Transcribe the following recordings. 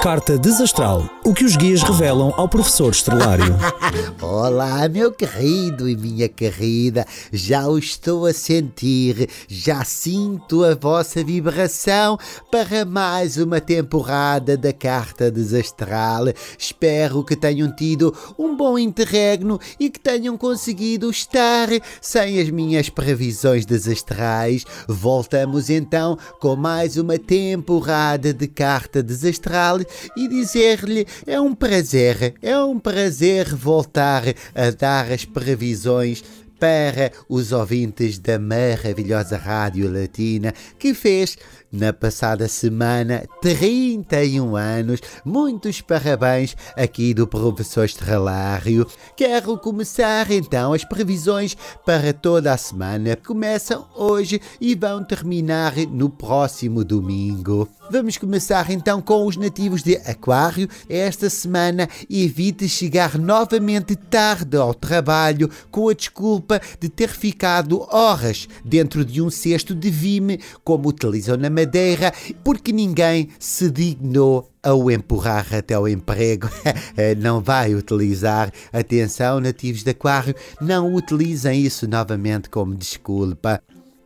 Carta Desastral. O que os guias revelam ao professor Estrelário. Olá, meu querido e minha querida. Já o estou a sentir. Já sinto a vossa vibração para mais uma temporada da Carta Desastral. Espero que tenham tido um bom interregno e que tenham conseguido estar sem as minhas previsões desastrais. Voltamos então com mais uma temporada de Carta Desastral e dizer-lhe é um prazer, é um prazer voltar a dar as previsões para os ouvintes da maravilhosa Rádio Latina que fez na passada semana 31 anos. Muitos parabéns aqui do professor Estrelário. Quero começar então as previsões para toda a semana. Começam hoje e vão terminar no próximo domingo. Vamos começar então com os nativos de Aquário. Esta semana evite chegar novamente tarde ao trabalho com a desculpa de ter ficado horas dentro de um cesto de vime, como utilizam na Madeira, porque ninguém se dignou a o empurrar até o emprego. não vai utilizar. Atenção, nativos de Aquário, não utilizem isso novamente como desculpa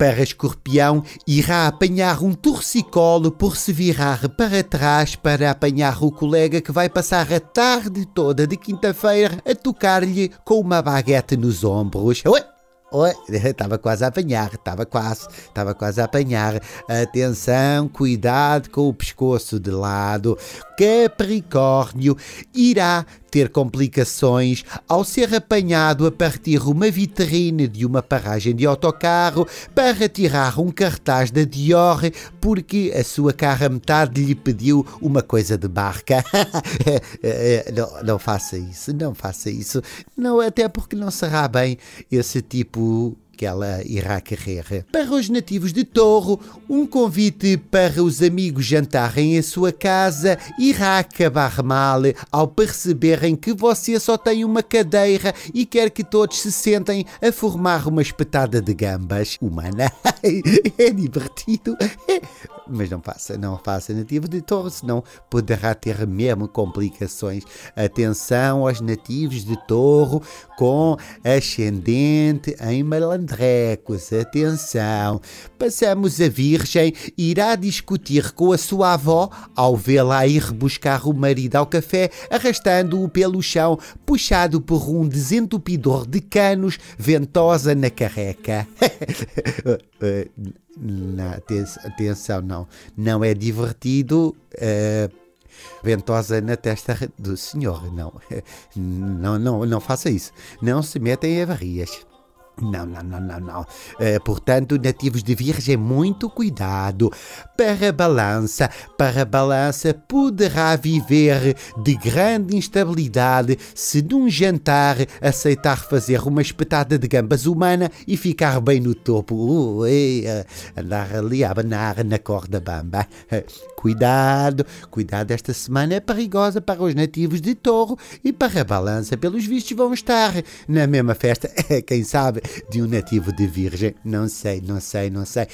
escorpião irá apanhar um torcicolo por se virar para trás para apanhar o colega que vai passar a tarde toda de quinta-feira a tocar-lhe com uma baguete nos ombros. Ué? Oi, estava quase a apanhar, estava quase, estava quase a apanhar. Atenção, cuidado com o pescoço de lado. Capricórnio irá ter complicações ao ser apanhado a partir uma vitrine de uma paragem de autocarro para tirar um cartaz da Dior porque a sua cara metade lhe pediu uma coisa de barca. não, não faça isso, não faça isso. Não, até porque não será bem esse tipo que ela irá carregar. Para os nativos de Torro, um convite para os amigos jantarem em sua casa irá acabar mal ao perceberem que você só tem uma cadeira e quer que todos se sentem a formar uma espetada de gambas. Humana. é divertido. Mas não faça, não faça nativo de Torro, senão poderá ter mesmo complicações. Atenção aos nativos de Torro com ascendente em malandro Marrecos, atenção. Passamos a Virgem, irá discutir com a sua avó ao vê-la ir buscar o marido ao café, arrastando-o pelo chão, puxado por um desentupidor de canos, ventosa na carreca. atenção, não. Não é divertido. Uh, ventosa na testa do senhor. Não, não, não, não faça isso. Não se metem em avarias. Não, não, não, não, não. Uh, portanto, nativos de Virgem, muito cuidado. Para a balança, para a balança poderá viver de grande instabilidade se num jantar aceitar fazer uma espetada de gambas humana e ficar bem no topo. Uh, uh, andar ali a abanar na corda bamba. Cuidado, cuidado, esta semana é perigosa para os nativos de touro e para a balança, pelos vistos, vão estar na mesma festa, quem sabe, de um nativo de virgem. Não sei, não sei, não sei.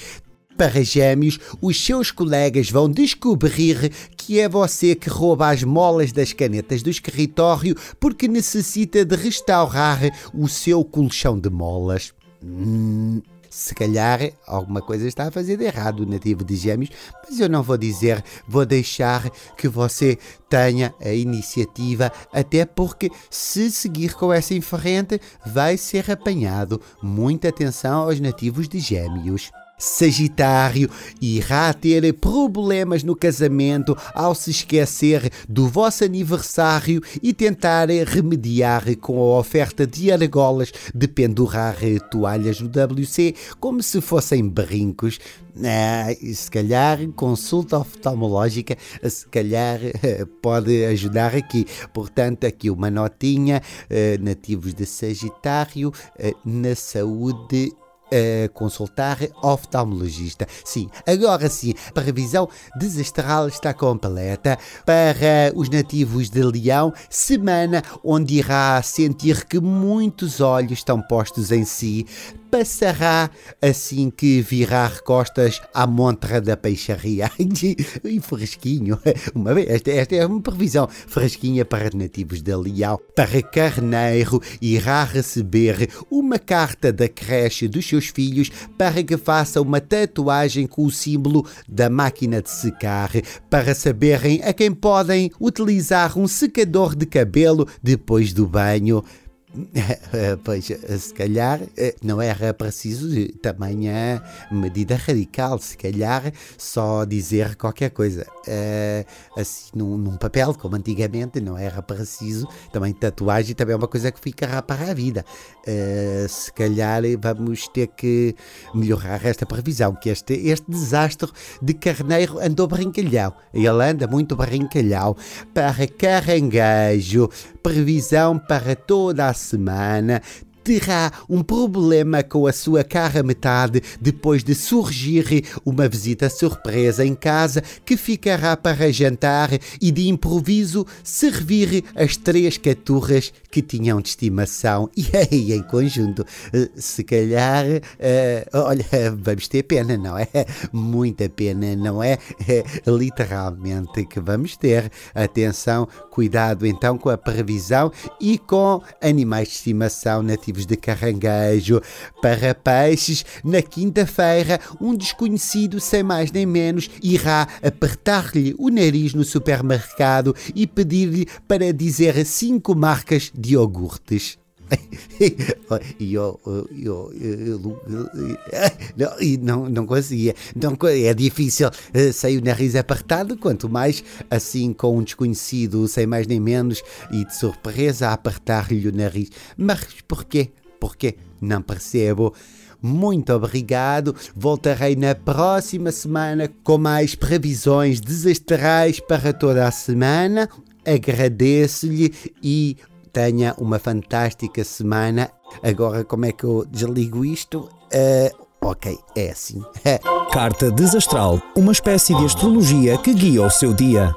Para gêmeos, os seus colegas vão descobrir que é você que rouba as molas das canetas do escritório porque necessita de restaurar o seu colchão de molas. Hum se calhar alguma coisa está a fazer de errado o nativo de Gêmeos, mas eu não vou dizer, vou deixar que você tenha a iniciativa, até porque se seguir com essa em frente, vai ser apanhado. Muita atenção aos nativos de Gêmeos. Sagitário irá ter problemas no casamento ao se esquecer do vosso aniversário e tentar remediar com a oferta de argolas de pendurar toalhas no WC como se fossem brincos. Ah, se calhar consulta oftalmológica, se calhar pode ajudar aqui. Portanto, aqui uma notinha, eh, nativos de Sagitário, eh, na saúde consultar oftalmologista. Sim, agora sim, a previsão desastral está completa para os nativos de Leão, semana onde irá sentir que muitos olhos estão postos em si, passará assim que virar costas à montra da peixaria. e fresquinho. Uma vez, esta, esta, é uma previsão fresquinha para nativos de Leão. Para Carneiro, irá receber uma carta da creche dos seus filhos para que faça uma tatuagem com o símbolo da máquina de secar, para saberem a quem podem utilizar um secador de cabelo depois do banho. Pois, se calhar eh, não era preciso tamanha medida radical, se calhar só dizer qualquer coisa. Eh, assim, num, num papel, como antigamente, não era preciso. Também tatuagem também é uma coisa que ficará para a vida. Eh, se calhar vamos ter que melhorar esta previsão, que este, este desastre de Carneiro andou brincalhão. Ele anda muito brincalhão. Para caranguejo, previsão para toda a semana terá um problema com a sua cara metade depois de surgir uma visita surpresa em casa que ficará para jantar e de improviso servir as três caturras que tinham de estimação e aí em conjunto. Eh, se calhar, uh, olha, vamos ter pena, não é? Muita pena, não é? é? Literalmente que vamos ter. Atenção, cuidado então com a previsão e com animais de estimação nativos de caranguejo. Para peixes, na quinta-feira, um desconhecido, sem mais nem menos, irá apertar-lhe o nariz no supermercado e pedir-lhe para dizer cinco marcas de iogurtes. e eu, eu, eu, não, não conseguia. Não, é difícil eh, sair o nariz apertado, quanto mais assim com um desconhecido, sem mais nem menos, e de surpresa apertar-lhe o nariz. Mas porquê? Porquê? Não percebo. Muito obrigado. Voltarei na próxima semana com mais previsões desastrais para toda a semana. Agradeço-lhe e tenha uma fantástica semana. Agora, como é que eu desligo isto? Uh, ok, é assim. Carta Desastral uma espécie de astrologia que guia o seu dia.